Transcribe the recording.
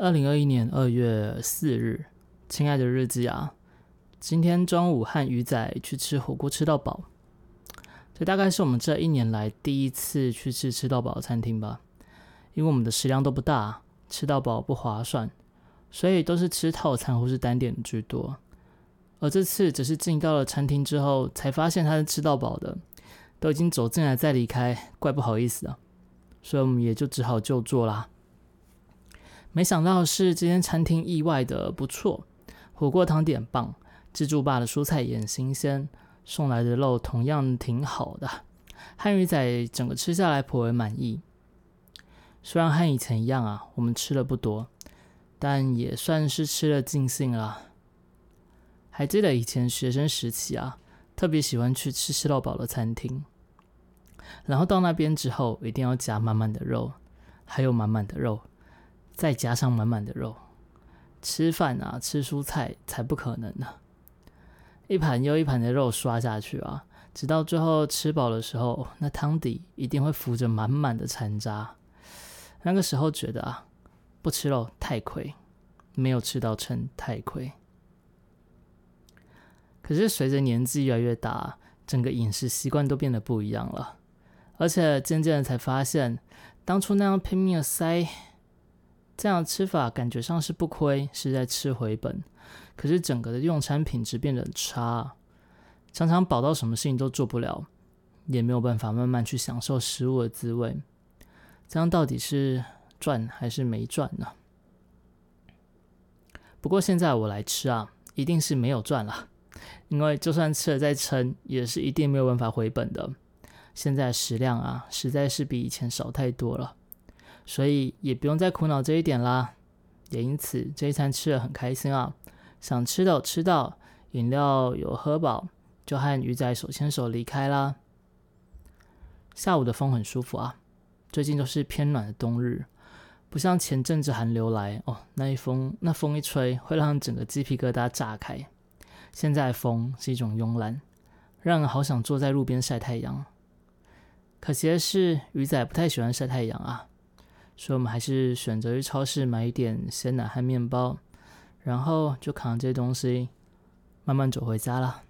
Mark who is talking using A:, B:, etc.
A: 二零二一年二月四日，亲爱的日记啊，今天中午和鱼仔去吃火锅，吃到饱。这大概是我们这一年来第一次去吃吃到饱的餐厅吧。因为我们的食量都不大，吃到饱不划算，所以都是吃套餐或是单点居多。而这次只是进到了餐厅之后，才发现他是吃到饱的，都已经走进来再离开，怪不好意思的。所以我们也就只好就坐啦。没想到是这间餐厅意外的不错，火锅汤点棒，自助吧的蔬菜也很新鲜，送来的肉同样挺好的。汉语仔整个吃下来颇为满意。虽然和以前一样啊，我们吃的不多，但也算是吃了尽兴了。还记得以前学生时期啊，特别喜欢去吃吃到饱的餐厅，然后到那边之后，一定要夹满满的肉，还有满满的肉。再加上满满的肉，吃饭啊，吃蔬菜才不可能呢！一盘又一盘的肉刷下去啊，直到最后吃饱的时候，那汤底一定会浮着满满的残渣。那个时候觉得啊，不吃肉太亏，没有吃到撑太亏。可是随着年纪越来越大，整个饮食习惯都变得不一样了，而且渐渐的才发现，当初那样拼命的塞。这样吃法感觉上是不亏，是在吃回本。可是整个的用餐品质变得很差，常常饱到什么事情都做不了，也没有办法慢慢去享受食物的滋味。这样到底是赚还是没赚呢？不过现在我来吃啊，一定是没有赚了，因为就算吃了再撑，也是一定没有办法回本的。现在食量啊，实在是比以前少太多了。所以也不用再苦恼这一点啦，也因此这一餐吃的很开心啊，想吃的吃到，饮料有喝饱，就和鱼仔手牵手离开啦。下午的风很舒服啊，最近都是偏暖的冬日，不像前阵子寒流来哦，那一风那风一吹会让整个鸡皮疙瘩炸开。现在风是一种慵懒，让人好想坐在路边晒太阳。可惜的是鱼仔不太喜欢晒太阳啊。所以我们还是选择去超市买一点鲜奶和面包，然后就扛这些东西慢慢走回家了。